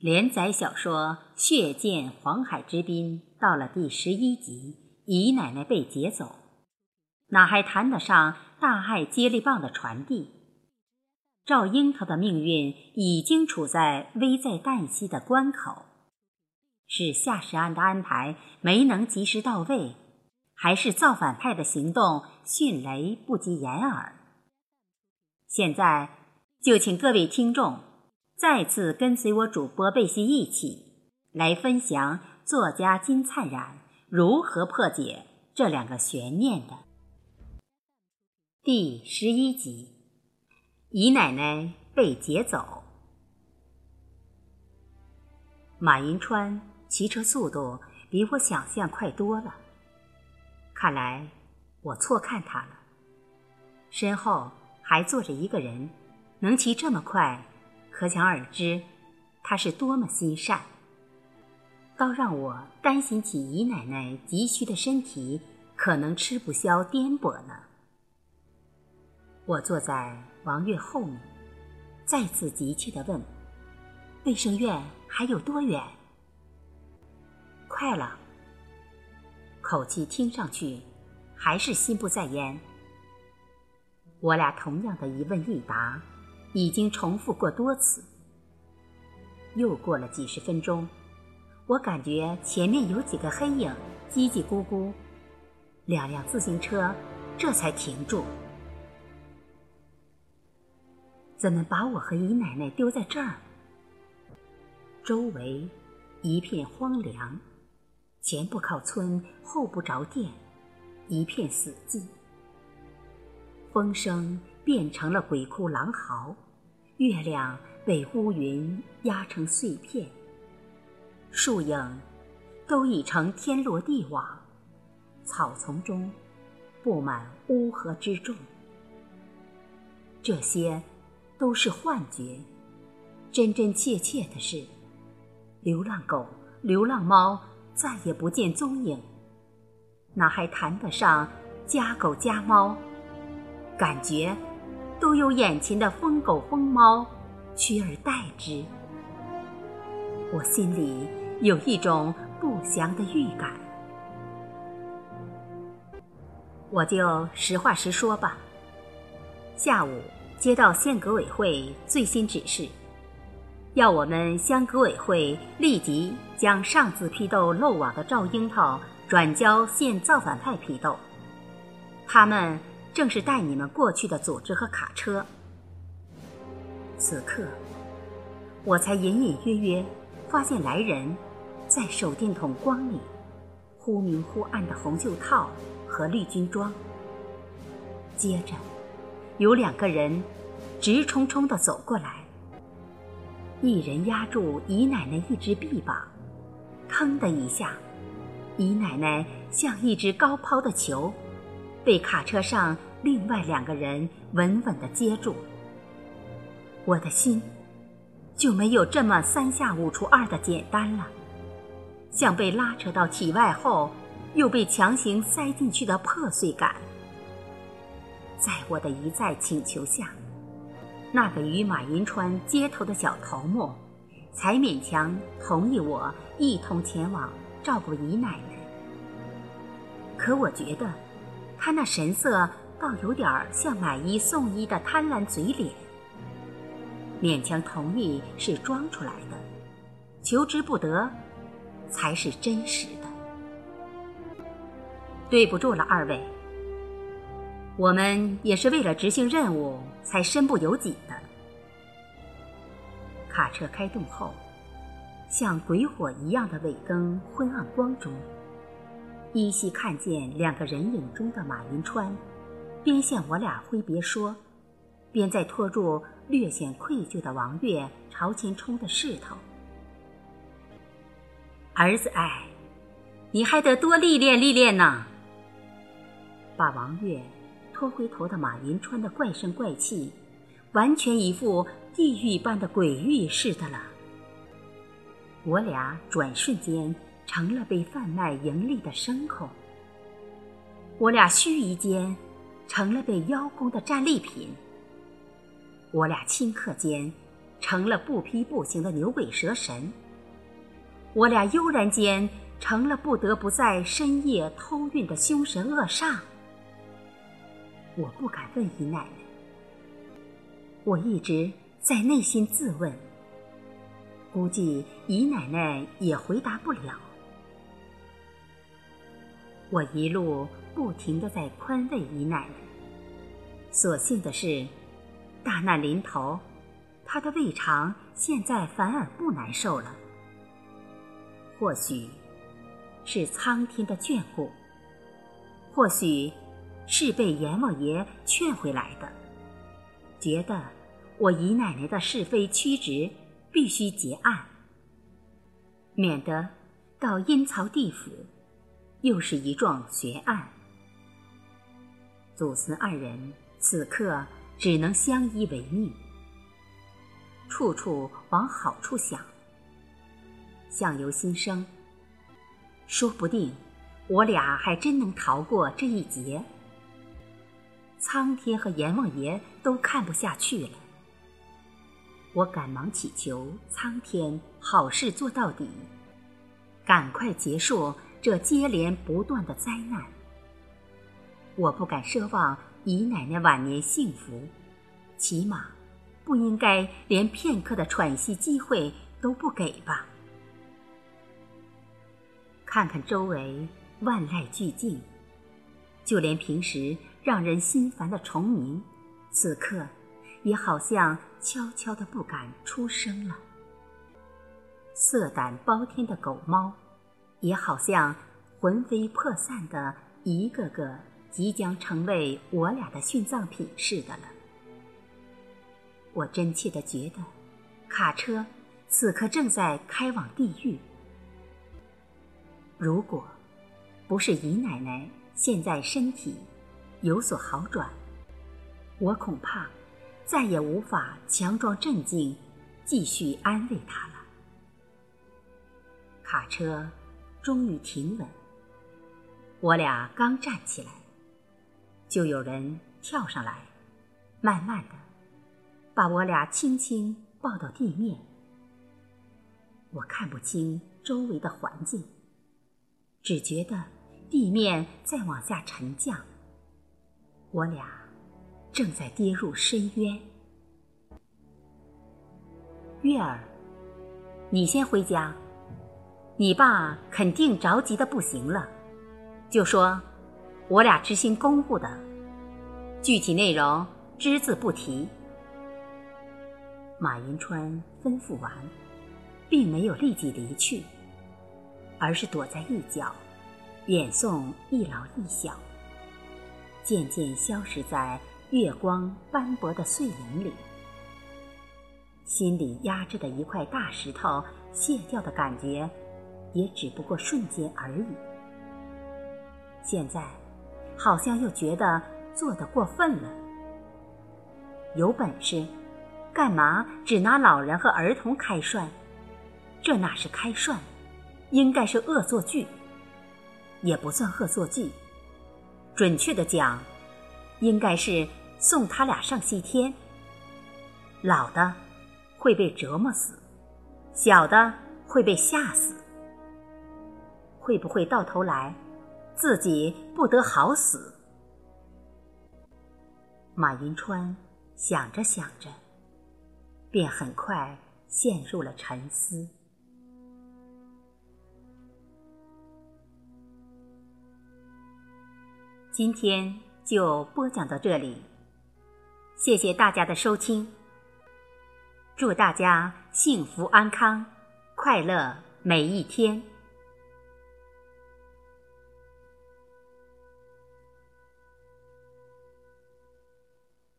连载小说《血溅黄海之滨》到了第十一集，姨奶奶被劫走，哪还谈得上大爱接力棒的传递？赵樱桃的命运已经处在危在旦夕的关口，是夏世安的安排没能及时到位，还是造反派的行动迅雷不及掩耳？现在就请各位听众。再次跟随我主播贝西一起来分享作家金灿然如何破解这两个悬念的第十一集：姨奶奶被劫走。马银川骑车速度比我想象快多了，看来我错看他了。身后还坐着一个人，能骑这么快。可想而知，他是多么心善，倒让我担心起姨奶奶急需的身体可能吃不消颠簸呢。我坐在王月后面，再次急切地问：“卫生院还有多远？”快了，口气听上去还是心不在焉。我俩同样的一问一答。已经重复过多次。又过了几十分钟，我感觉前面有几个黑影叽叽咕咕，两辆自行车这才停住。怎么把我和姨奶奶丢在这儿？周围一片荒凉，前不靠村，后不着店，一片死寂。风声。变成了鬼哭狼嚎，月亮被乌云压成碎片，树影都已成天罗地网，草丛中布满乌合之众。这些都是幻觉，真真切切的是，流浪狗、流浪猫再也不见踪影，哪还谈得上家狗家猫？感觉。都由眼前的疯狗疯猫取而代之，我心里有一种不祥的预感。我就实话实说吧。下午接到县革委会最新指示，要我们乡革委会立即将上次批斗漏网的赵樱桃转交县造反派批斗，他们。正是带你们过去的组织和卡车。此刻，我才隐隐约约发现来人，在手电筒光里，忽明忽暗的红袖套和绿军装。接着，有两个人直冲冲地走过来，一人压住姨奶奶一只臂膀，腾的一下，姨奶奶像一只高抛的球，被卡车上。另外两个人稳稳地接住，我的心就没有这么三下五除二的简单了，像被拉扯到体外后又被强行塞进去的破碎感。在我的一再请求下，那个与马银川接头的小头目才勉强同意我一同前往照顾姨奶奶。可我觉得他那神色。倒有点像买一送一的贪婪嘴脸，勉强同意是装出来的，求之不得才是真实的。对不住了，二位，我们也是为了执行任务才身不由己的。卡车开动后，像鬼火一样的尾灯昏暗光中，依稀看见两个人影中的马云川。边向我俩挥别说，边在拖住略显愧疚的王月朝前冲的势头。儿子，哎，你还得多历练历练呢。把王月拖回头的马云川的怪声怪气，完全一副地狱般的鬼域似的了。我俩转瞬间成了被贩卖盈利的牲口。我俩须臾间。成了被邀功的战利品。我俩顷刻间成了不批不行的牛鬼蛇神。我俩悠然间成了不得不在深夜偷运的凶神恶煞。我不敢问姨奶奶，我一直在内心自问，估计姨奶奶也回答不了。我一路不停的在宽慰姨奶奶，所幸的是，大难临头，她的胃肠现在反而不难受了。或许是苍天的眷顾，或许是被阎王爷劝回来的，觉得我姨奶奶的是非曲直必须结案，免得到阴曹地府又是一桩悬案。祖孙二人此刻只能相依为命，处处往好处想。相由心生，说不定我俩还真能逃过这一劫。苍天和阎王爷都看不下去了，我赶忙祈求苍天好事做到底，赶快结束这接连不断的灾难。我不敢奢望姨奶奶晚年幸福，起码不应该连片刻的喘息机会都不给吧。看看周围万籁俱静，就连平时让人心烦的虫鸣，此刻也好像悄悄的不敢出声了。色胆包天的狗猫，也好像魂飞魄散的一个个即将成为我俩的殉葬品似的了。我真切的觉得，卡车此刻正在开往地狱。如果不是姨奶奶现在身体有所好转，我恐怕再也无法强装镇静，继续安慰她了。卡车终于停稳，我俩刚站起来，就有人跳上来，慢慢的把我俩轻轻抱到地面。我看不清周围的环境。只觉得地面在往下沉降，我俩正在跌入深渊。月儿，你先回家，你爸肯定着急的不行了，就说我俩执行公务的，具体内容只字不提。马云川吩咐完，并没有立即离去。而是躲在一角，远送一老一小，渐渐消失在月光斑驳的碎影里。心里压制的一块大石头卸掉的感觉，也只不过瞬间而已。现在，好像又觉得做得过分了。有本事，干嘛只拿老人和儿童开涮？这哪是开涮？应该是恶作剧，也不算恶作剧。准确的讲，应该是送他俩上西天。老的会被折磨死，小的会被吓死。会不会到头来自己不得好死？马云川想着想着，便很快陷入了沉思。今天就播讲到这里，谢谢大家的收听。祝大家幸福安康，快乐每一天。